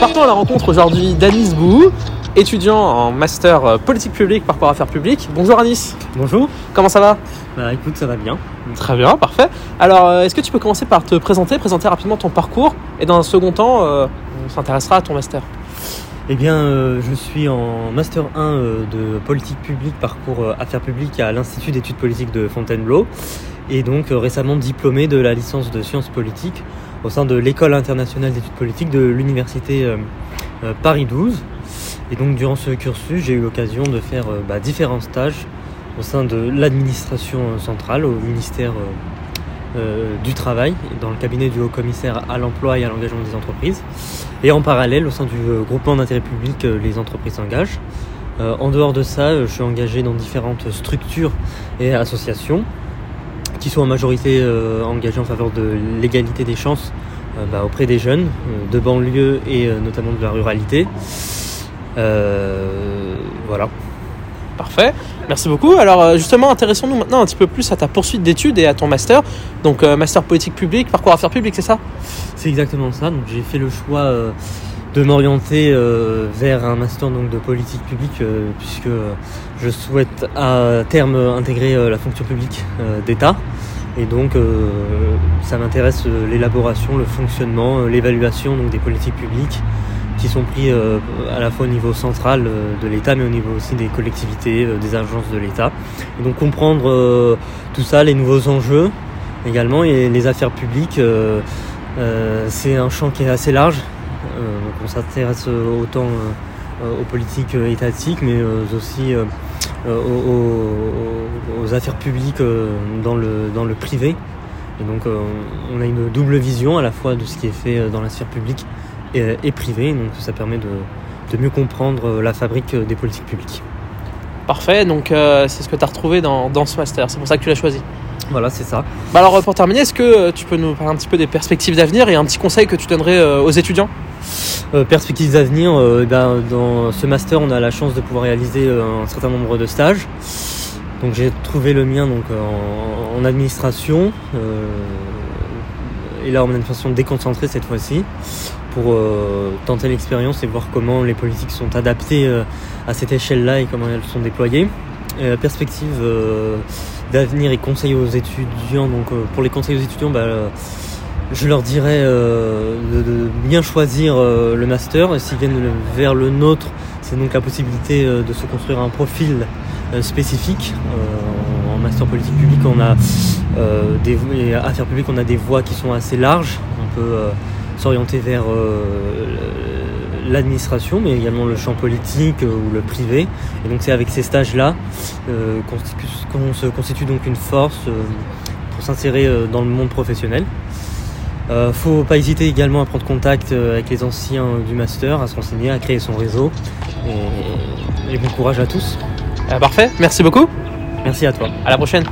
partons à la rencontre aujourd'hui d'Anis Bou, étudiant en master euh, politique publique, parcours affaires publiques. Bonjour Anis, Bonjour. comment ça va? Bah écoute, ça va bien. Très bien, parfait. Alors, euh, est-ce que tu peux commencer par te présenter, présenter rapidement ton parcours et dans un second temps, euh, on s'intéressera à ton master? Eh bien, euh, je suis en master 1 euh, de politique publique, parcours affaires publiques à l'Institut d'études politiques de Fontainebleau et donc récemment diplômé de la licence de sciences politiques au sein de l'école internationale d'études politiques de l'université euh, euh, Paris 12. Et donc durant ce cursus, j'ai eu l'occasion de faire euh, bah, différents stages au sein de l'administration centrale, au ministère du Travail, dans le cabinet du haut-commissaire à l'emploi et à l'engagement des entreprises, et en parallèle au sein du groupement d'intérêt public Les entreprises s'engagent. En dehors de ça, je suis engagé dans différentes structures et associations qui sont en majorité euh, engagées en faveur de l'égalité des chances euh, bah, auprès des jeunes euh, de banlieue et notamment de la ruralité. Euh, voilà. Parfait, merci beaucoup. Alors justement, intéressons-nous maintenant un petit peu plus à ta poursuite d'études et à ton master. Donc master politique publique, parcours affaires publiques, c'est ça? C'est exactement ça. Donc j'ai fait le choix de m'orienter euh, vers un master donc de politique publique euh, puisque euh, je souhaite à terme intégrer euh, la fonction publique euh, d'État. Et donc euh, ça m'intéresse l'élaboration, le fonctionnement, l'évaluation donc des politiques publiques qui sont prises à la fois au niveau central de l'État mais au niveau aussi des collectivités, des agences de l'État. Et donc comprendre tout ça, les nouveaux enjeux également et les affaires publiques. c'est un champ qui est assez large. Euh, donc on s'intéresse euh, autant euh, aux politiques étatiques, mais aussi aux, affaires publiques dans, le, dans le privé. Et donc on a une double vision à la fois de ce qui est fait dans la sphère publique et, et privée. Donc ça permet de, de mieux comprendre la fabrique des politiques publiques. Parfait, donc euh, c'est ce que tu as retrouvé dans, dans ce master, c'est pour ça que tu l'as choisi. Voilà, c'est ça. Bah alors pour terminer, est-ce que tu peux nous parler un petit peu des perspectives d'avenir et un petit conseil que tu donnerais aux étudiants? Perspectives d'avenir, euh, ben, dans ce master, on a la chance de pouvoir réaliser euh, un certain nombre de stages. Donc j'ai trouvé le mien donc en, administration euh, et là en administration déconcentrée cette fois-ci pour euh, tenter l'expérience et voir comment les politiques sont adaptées euh, à cette échelle-là et comment elles sont déployées. Euh, perspective euh, d'avenir et conseils aux étudiants. Donc euh, pour les conseils aux étudiants, bah, euh, je leur dirais euh, de, bien choisir euh, le master. S'ils viennent vers le nôtre, c'est donc la possibilité euh, de se construire un profil spécifique. En master politique publique, on a des affaires publiques, on a des voies qui sont assez larges. On peut s'orienter vers l'administration, mais également le champ politique ou le privé. Et donc c'est avec ces stages-là qu'on se constitue donc une force pour s'insérer dans le monde professionnel. Euh, faut pas hésiter également à prendre contact euh, avec les anciens du master, à se renseigner, à créer son réseau. Et, et bon courage à tous. Euh, Parfait, merci beaucoup, Merci à toi. à la prochaine.